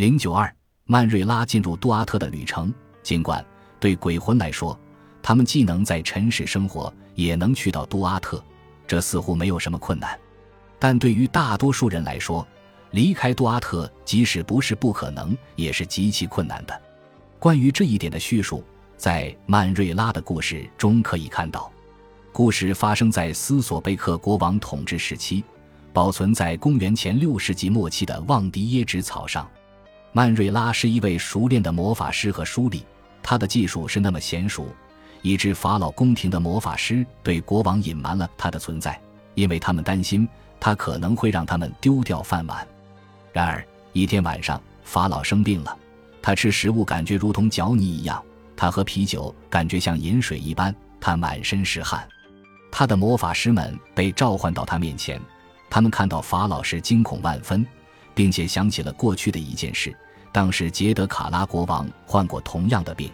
零九二，曼瑞拉进入杜阿特的旅程。尽管对鬼魂来说，他们既能在尘世生活，也能去到杜阿特，这似乎没有什么困难。但对于大多数人来说，离开杜阿特即使不是不可能，也是极其困难的。关于这一点的叙述，在曼瑞拉的故事中可以看到。故事发生在斯索贝克国王统治时期，保存在公元前六世纪末期的旺迪耶纸草上。曼瑞拉是一位熟练的魔法师和书吏，他的技术是那么娴熟，以致法老宫廷的魔法师对国王隐瞒了他的存在，因为他们担心他可能会让他们丢掉饭碗。然而一天晚上，法老生病了，他吃食物感觉如同嚼泥一样，他喝啤酒感觉像饮水一般，他满身是汗。他的魔法师们被召唤到他面前，他们看到法老时惊恐万分。并且想起了过去的一件事，当时杰德卡拉国王患过同样的病。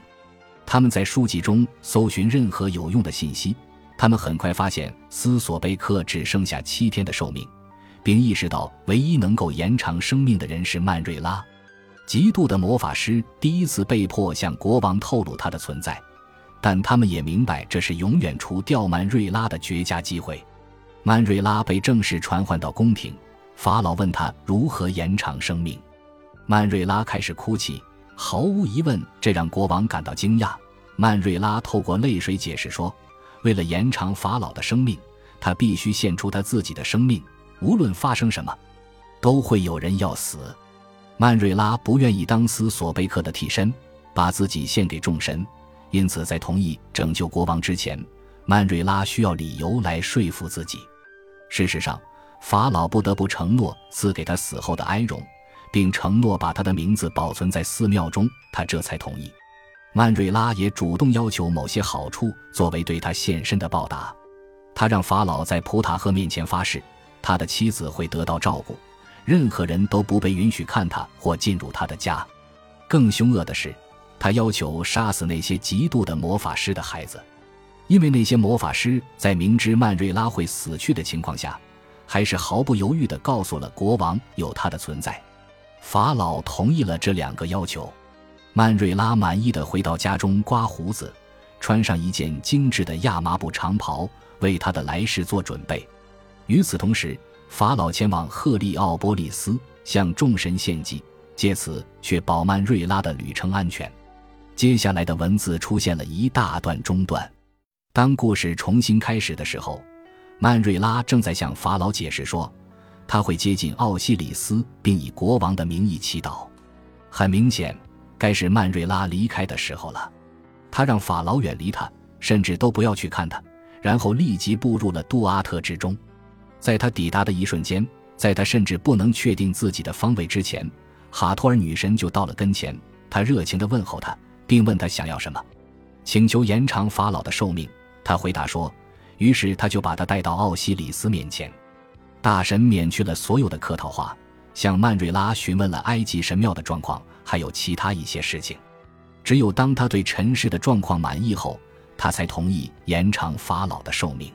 他们在书籍中搜寻任何有用的信息，他们很快发现斯索贝克只剩下七天的寿命，并意识到唯一能够延长生命的人是曼瑞拉。嫉妒的魔法师第一次被迫向国王透露他的存在，但他们也明白这是永远除掉曼瑞拉的绝佳机会。曼瑞拉被正式传唤到宫廷。法老问他如何延长生命，曼瑞拉开始哭泣。毫无疑问，这让国王感到惊讶。曼瑞拉透过泪水解释说：“为了延长法老的生命，他必须献出他自己的生命。无论发生什么，都会有人要死。”曼瑞拉不愿意当斯索贝克的替身，把自己献给众神，因此在同意拯救国王之前，曼瑞拉需要理由来说服自己。事实上。法老不得不承诺赐给他死后的哀荣，并承诺把他的名字保存在寺庙中，他这才同意。曼瑞拉也主动要求某些好处作为对他献身的报答。他让法老在普塔赫面前发誓，他的妻子会得到照顾，任何人都不被允许看他或进入他的家。更凶恶的是，他要求杀死那些嫉妒的魔法师的孩子，因为那些魔法师在明知曼瑞拉会死去的情况下。还是毫不犹豫地告诉了国王有他的存在。法老同意了这两个要求。曼瑞拉满意的回到家中刮胡子，穿上一件精致的亚麻布长袍，为他的来世做准备。与此同时，法老前往赫利奥波利斯向众神献祭，借此确保曼瑞拉的旅程安全。接下来的文字出现了一大段中断。当故事重新开始的时候。曼瑞拉正在向法老解释说，他会接近奥西里斯，并以国王的名义祈祷。很明显，该是曼瑞拉离开的时候了。他让法老远离他，甚至都不要去看他，然后立即步入了杜阿特之中。在他抵达的一瞬间，在他甚至不能确定自己的方位之前，哈托尔女神就到了跟前。她热情地问候他，并问他想要什么，请求延长法老的寿命。他回答说。于是他就把他带到奥西里斯面前，大神免去了所有的客套话，向曼瑞拉询问了埃及神庙的状况，还有其他一些事情。只有当他对尘世的状况满意后，他才同意延长法老的寿命。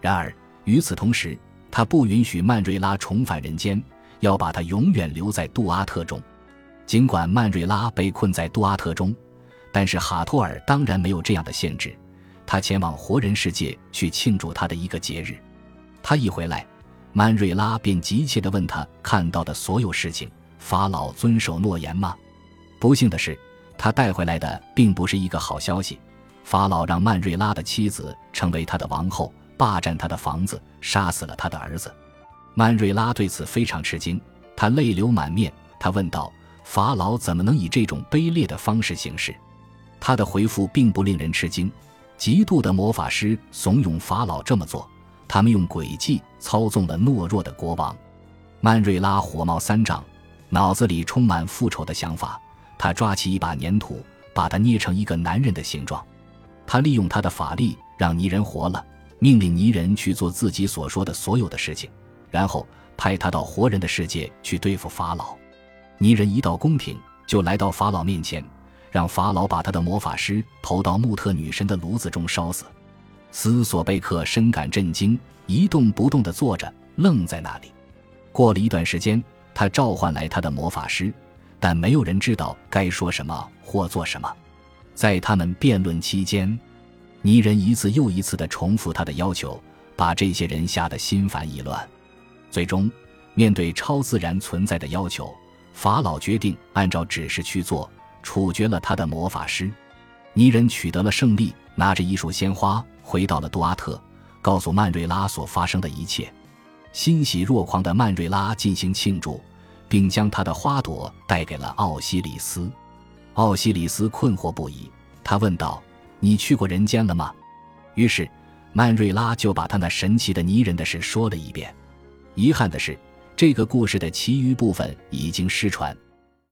然而与此同时，他不允许曼瑞拉重返人间，要把他永远留在杜阿特中。尽管曼瑞拉被困在杜阿特中，但是哈托尔当然没有这样的限制。他前往活人世界去庆祝他的一个节日，他一回来，曼瑞拉便急切地问他看到的所有事情：法老遵守诺言吗？不幸的是，他带回来的并不是一个好消息。法老让曼瑞拉的妻子成为他的王后，霸占他的房子，杀死了他的儿子。曼瑞拉对此非常吃惊，他泪流满面。他问道：“法老怎么能以这种卑劣的方式行事？”他的回复并不令人吃惊。嫉妒的魔法师怂恿法老这么做，他们用诡计操纵了懦弱的国王。曼瑞拉火冒三丈，脑子里充满复仇的想法。他抓起一把粘土，把它捏成一个男人的形状。他利用他的法力让泥人活了，命令泥人去做自己所说的所有的事情，然后派他到活人的世界去对付法老。泥人一到宫廷，就来到法老面前。让法老把他的魔法师投到穆特女神的炉子中烧死。斯索贝克深感震惊，一动不动地坐着，愣在那里。过了一段时间，他召唤来他的魔法师，但没有人知道该说什么或做什么。在他们辩论期间，泥人一次又一次地重复他的要求，把这些人吓得心烦意乱。最终，面对超自然存在的要求，法老决定按照指示去做，处决了他的魔法师。泥人取得了胜利，拿着一束鲜花回到了杜阿特，告诉曼瑞拉所发生的一切。欣喜若狂的曼瑞拉进行庆祝，并将他的花朵带给了奥西里斯。奥西里斯困惑不已，他问道：“你去过人间了吗？”于是，曼瑞拉就把他那神奇的泥人的事说了一遍。遗憾的是，这个故事的其余部分已经失传。